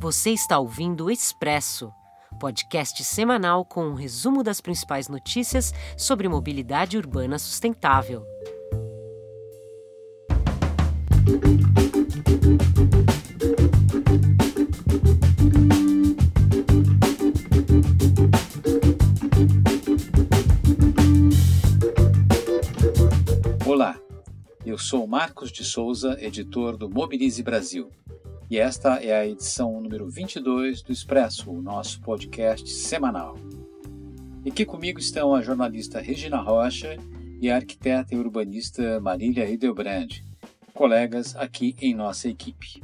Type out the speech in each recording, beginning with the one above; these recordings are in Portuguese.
Você está ouvindo o Expresso, podcast semanal com um resumo das principais notícias sobre mobilidade urbana sustentável. Olá, eu sou Marcos de Souza, editor do Mobilize Brasil. E esta é a edição número 22 do Expresso, o nosso podcast semanal. E aqui comigo estão a jornalista Regina Rocha e a arquiteta e urbanista Marília Hildebrand, colegas aqui em nossa equipe.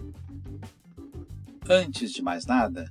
Antes de mais nada,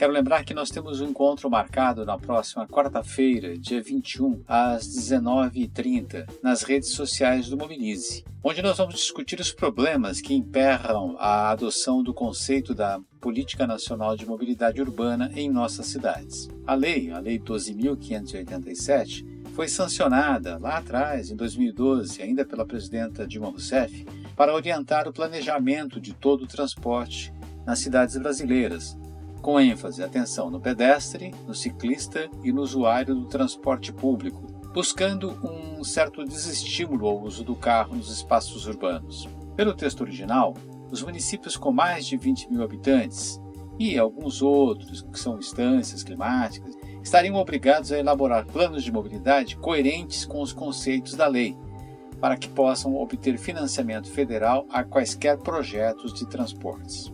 Quero lembrar que nós temos um encontro marcado na próxima quarta-feira, dia 21, às 19h30, nas redes sociais do Mobilize, onde nós vamos discutir os problemas que emperram a adoção do conceito da Política Nacional de Mobilidade Urbana em nossas cidades. A lei, a Lei 12.587, foi sancionada lá atrás, em 2012, ainda pela presidenta Dilma Rousseff, para orientar o planejamento de todo o transporte nas cidades brasileiras, com ênfase atenção no pedestre, no ciclista e no usuário do transporte público, buscando um certo desestímulo ao uso do carro nos espaços urbanos. Pelo texto original, os municípios com mais de 20 mil habitantes e alguns outros, que são instâncias climáticas, estariam obrigados a elaborar planos de mobilidade coerentes com os conceitos da lei, para que possam obter financiamento federal a quaisquer projetos de transportes.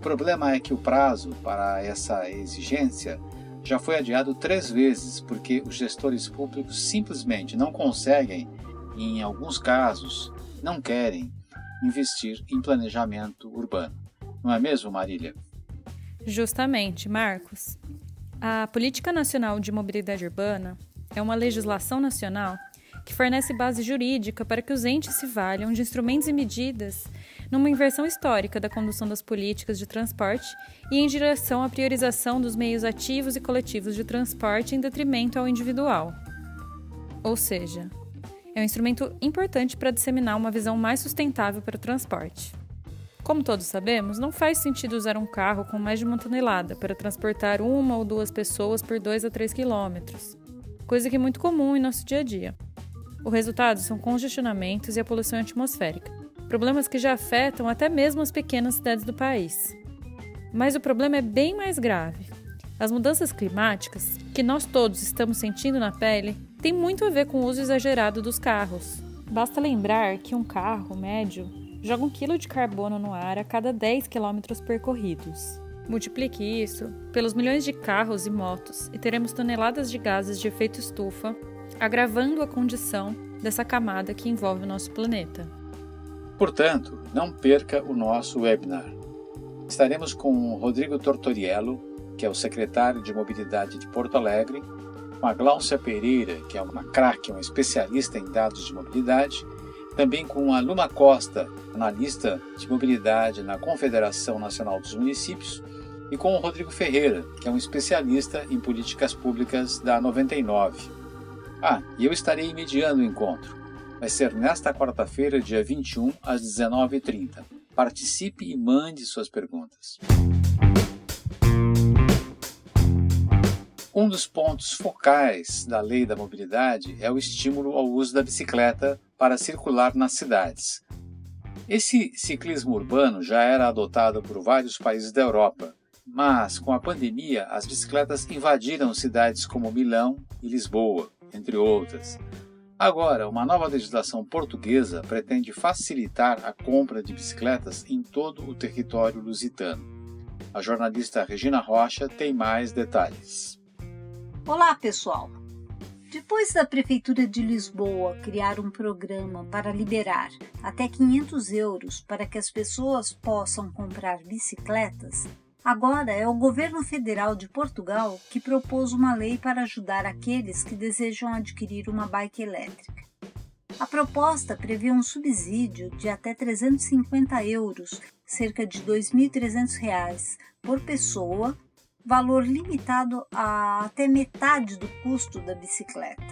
Problema é que o prazo para essa exigência já foi adiado três vezes porque os gestores públicos simplesmente não conseguem, e em alguns casos, não querem investir em planejamento urbano. Não é mesmo, Marília? Justamente, Marcos. A Política Nacional de Mobilidade Urbana é uma legislação nacional que fornece base jurídica para que os entes se valham de instrumentos e medidas numa inversão histórica da condução das políticas de transporte e em direção à priorização dos meios ativos e coletivos de transporte em detrimento ao individual. Ou seja, é um instrumento importante para disseminar uma visão mais sustentável para o transporte. Como todos sabemos, não faz sentido usar um carro com mais de uma tonelada para transportar uma ou duas pessoas por 2 a 3 quilômetros, coisa que é muito comum em nosso dia a dia. O resultado são congestionamentos e a poluição atmosférica, problemas que já afetam até mesmo as pequenas cidades do país. Mas o problema é bem mais grave. As mudanças climáticas, que nós todos estamos sentindo na pele, têm muito a ver com o uso exagerado dos carros. Basta lembrar que um carro médio joga um quilo de carbono no ar a cada 10 quilômetros percorridos. Multiplique isso pelos milhões de carros e motos e teremos toneladas de gases de efeito estufa, agravando a condição dessa camada que envolve o nosso planeta. Portanto, não perca o nosso webinar. Estaremos com o Rodrigo Tortoriello, que é o secretário de Mobilidade de Porto Alegre, com a Glaucia Pereira, que é uma craque, uma especialista em dados de mobilidade, também com a Luma Costa, analista de mobilidade na Confederação Nacional dos Municípios, e com o Rodrigo Ferreira, que é um especialista em políticas públicas da 99. Ah, e eu estarei mediando o encontro vai ser nesta quarta-feira, dia 21, às 19h30. Participe e mande suas perguntas. Um dos pontos focais da lei da mobilidade é o estímulo ao uso da bicicleta para circular nas cidades. Esse ciclismo urbano já era adotado por vários países da Europa, mas com a pandemia as bicicletas invadiram cidades como Milão e Lisboa, entre outras, Agora, uma nova legislação portuguesa pretende facilitar a compra de bicicletas em todo o território lusitano. A jornalista Regina Rocha tem mais detalhes. Olá, pessoal! Depois da Prefeitura de Lisboa criar um programa para liberar até 500 euros para que as pessoas possam comprar bicicletas, Agora é o governo federal de Portugal que propôs uma lei para ajudar aqueles que desejam adquirir uma bike elétrica. A proposta prevê um subsídio de até 350 euros, cerca de R$ 2.300 por pessoa, valor limitado a até metade do custo da bicicleta.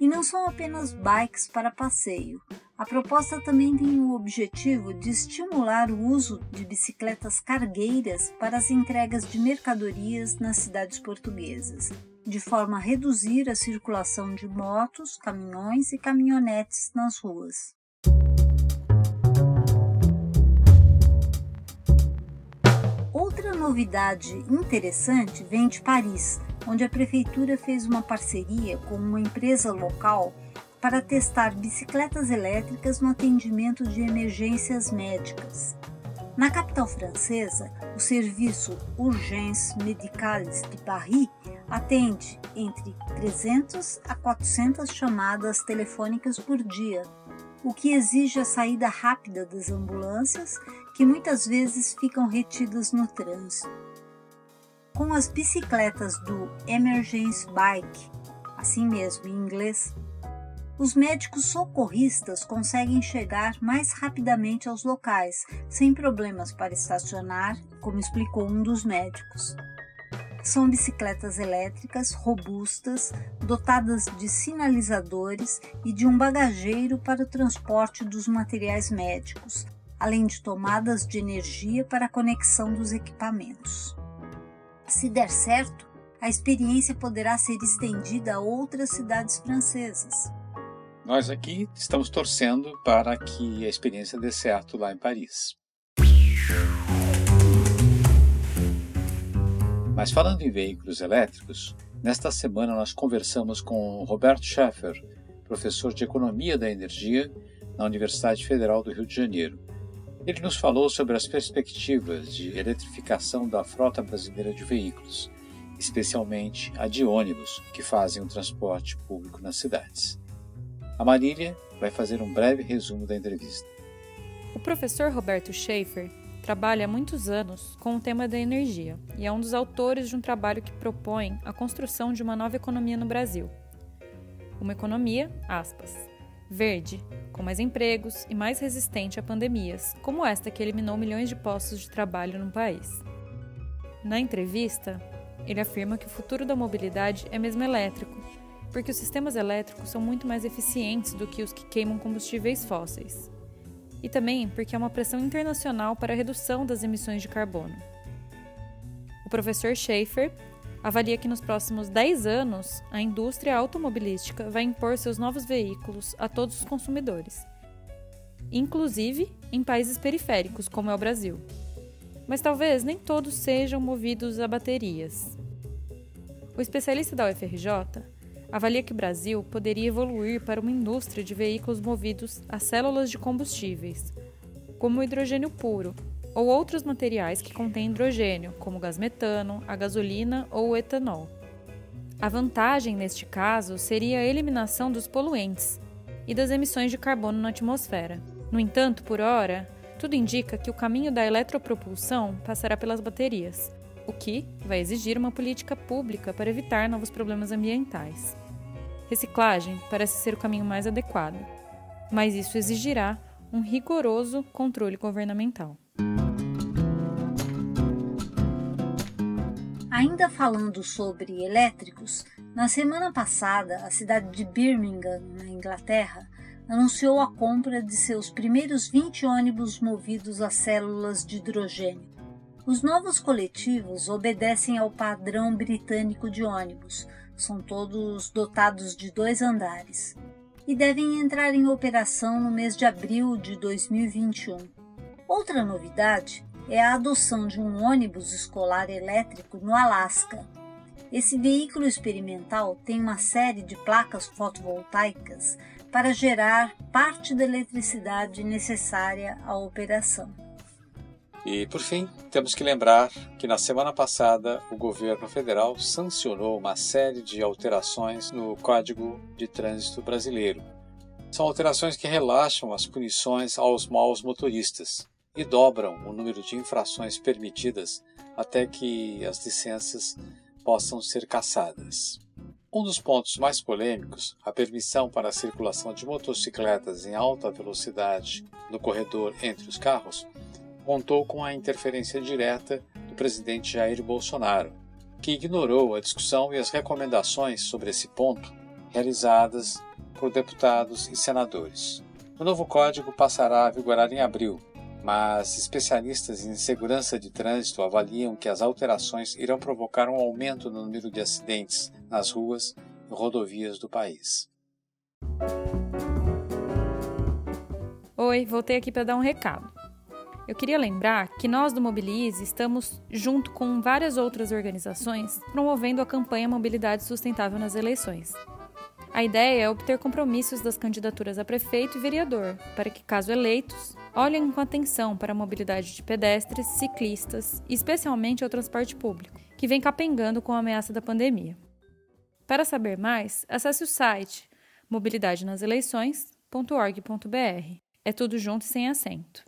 E não são apenas bikes para passeio. A proposta também tem o objetivo de estimular o uso de bicicletas cargueiras para as entregas de mercadorias nas cidades portuguesas, de forma a reduzir a circulação de motos, caminhões e caminhonetes nas ruas. Outra novidade interessante vem de Paris, onde a prefeitura fez uma parceria com uma empresa local para testar bicicletas elétricas no atendimento de emergências médicas. Na capital francesa, o serviço Urgence Médicales de Paris atende entre 300 a 400 chamadas telefônicas por dia, o que exige a saída rápida das ambulâncias, que muitas vezes ficam retidas no trânsito. Com as bicicletas do Emergency Bike, assim mesmo em inglês, os médicos socorristas conseguem chegar mais rapidamente aos locais, sem problemas para estacionar, como explicou um dos médicos. São bicicletas elétricas robustas, dotadas de sinalizadores e de um bagageiro para o transporte dos materiais médicos, além de tomadas de energia para a conexão dos equipamentos. Se der certo, a experiência poderá ser estendida a outras cidades francesas. Nós aqui estamos torcendo para que a experiência dê certo lá em Paris. Mas falando em veículos elétricos, nesta semana nós conversamos com Roberto Schaeffer, professor de Economia da Energia na Universidade Federal do Rio de Janeiro. Ele nos falou sobre as perspectivas de eletrificação da frota brasileira de veículos, especialmente a de ônibus que fazem o transporte público nas cidades. A Marília vai fazer um breve resumo da entrevista. O professor Roberto Schaefer trabalha há muitos anos com o tema da energia e é um dos autores de um trabalho que propõe a construção de uma nova economia no Brasil. Uma economia, aspas, verde, com mais empregos e mais resistente a pandemias, como esta que eliminou milhões de postos de trabalho no país. Na entrevista, ele afirma que o futuro da mobilidade é mesmo elétrico porque os sistemas elétricos são muito mais eficientes do que os que queimam combustíveis fósseis. E também porque há uma pressão internacional para a redução das emissões de carbono. O professor Schaefer avalia que nos próximos 10 anos a indústria automobilística vai impor seus novos veículos a todos os consumidores, inclusive em países periféricos, como é o Brasil. Mas talvez nem todos sejam movidos a baterias. O especialista da UFRJ avalia que o Brasil poderia evoluir para uma indústria de veículos movidos a células de combustíveis, como o hidrogênio puro, ou outros materiais que contêm hidrogênio, como o gás metano, a gasolina ou o etanol. A vantagem neste caso seria a eliminação dos poluentes e das emissões de carbono na atmosfera. No entanto, por hora, tudo indica que o caminho da eletropropulsão passará pelas baterias, o que vai exigir uma política pública para evitar novos problemas ambientais. Reciclagem parece ser o caminho mais adequado, mas isso exigirá um rigoroso controle governamental. Ainda falando sobre elétricos, na semana passada, a cidade de Birmingham, na Inglaterra, anunciou a compra de seus primeiros 20 ônibus movidos a células de hidrogênio os novos coletivos obedecem ao padrão britânico de ônibus, são todos dotados de dois andares e devem entrar em operação no mês de abril de 2021. Outra novidade é a adoção de um ônibus escolar elétrico no Alasca. Esse veículo experimental tem uma série de placas fotovoltaicas para gerar parte da eletricidade necessária à operação. E, por fim, temos que lembrar que na semana passada o governo federal sancionou uma série de alterações no Código de Trânsito Brasileiro. São alterações que relaxam as punições aos maus motoristas e dobram o número de infrações permitidas até que as licenças possam ser cassadas. Um dos pontos mais polêmicos, a permissão para a circulação de motocicletas em alta velocidade no corredor entre os carros, contou com a interferência direta do presidente Jair Bolsonaro, que ignorou a discussão e as recomendações sobre esse ponto realizadas por deputados e senadores. O novo código passará a vigorar em abril, mas especialistas em segurança de trânsito avaliam que as alterações irão provocar um aumento no número de acidentes nas ruas e rodovias do país. Oi, voltei aqui para dar um recado. Eu queria lembrar que nós do Mobilize estamos, junto com várias outras organizações, promovendo a campanha Mobilidade Sustentável nas eleições. A ideia é obter compromissos das candidaturas a prefeito e vereador, para que, caso eleitos, olhem com atenção para a mobilidade de pedestres, ciclistas e especialmente ao transporte público, que vem capengando com a ameaça da pandemia. Para saber mais, acesse o site mobilidadenaseleições.org.br. É tudo junto e sem acento.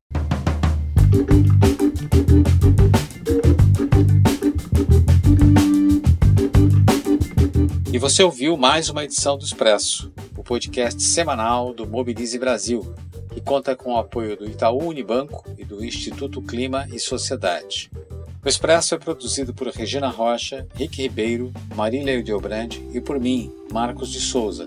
E você ouviu mais uma edição do Expresso, o podcast semanal do Mobilize Brasil, que conta com o apoio do Itaú Unibanco e do Instituto Clima e Sociedade. O Expresso é produzido por Regina Rocha, Rick Ribeiro, Marília Eudiobrande e por mim, Marcos de Souza,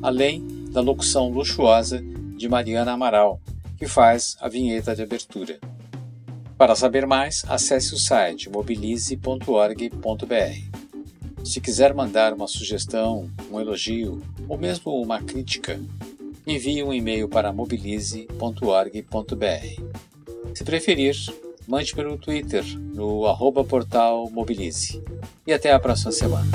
além da locução luxuosa de Mariana Amaral, que faz a vinheta de abertura. Para saber mais, acesse o site mobilize.org.br. Se quiser mandar uma sugestão, um elogio ou mesmo uma crítica, envie um e-mail para mobilize.org.br. Se preferir, mande pelo Twitter no arroba portal Mobilize. E até a próxima semana.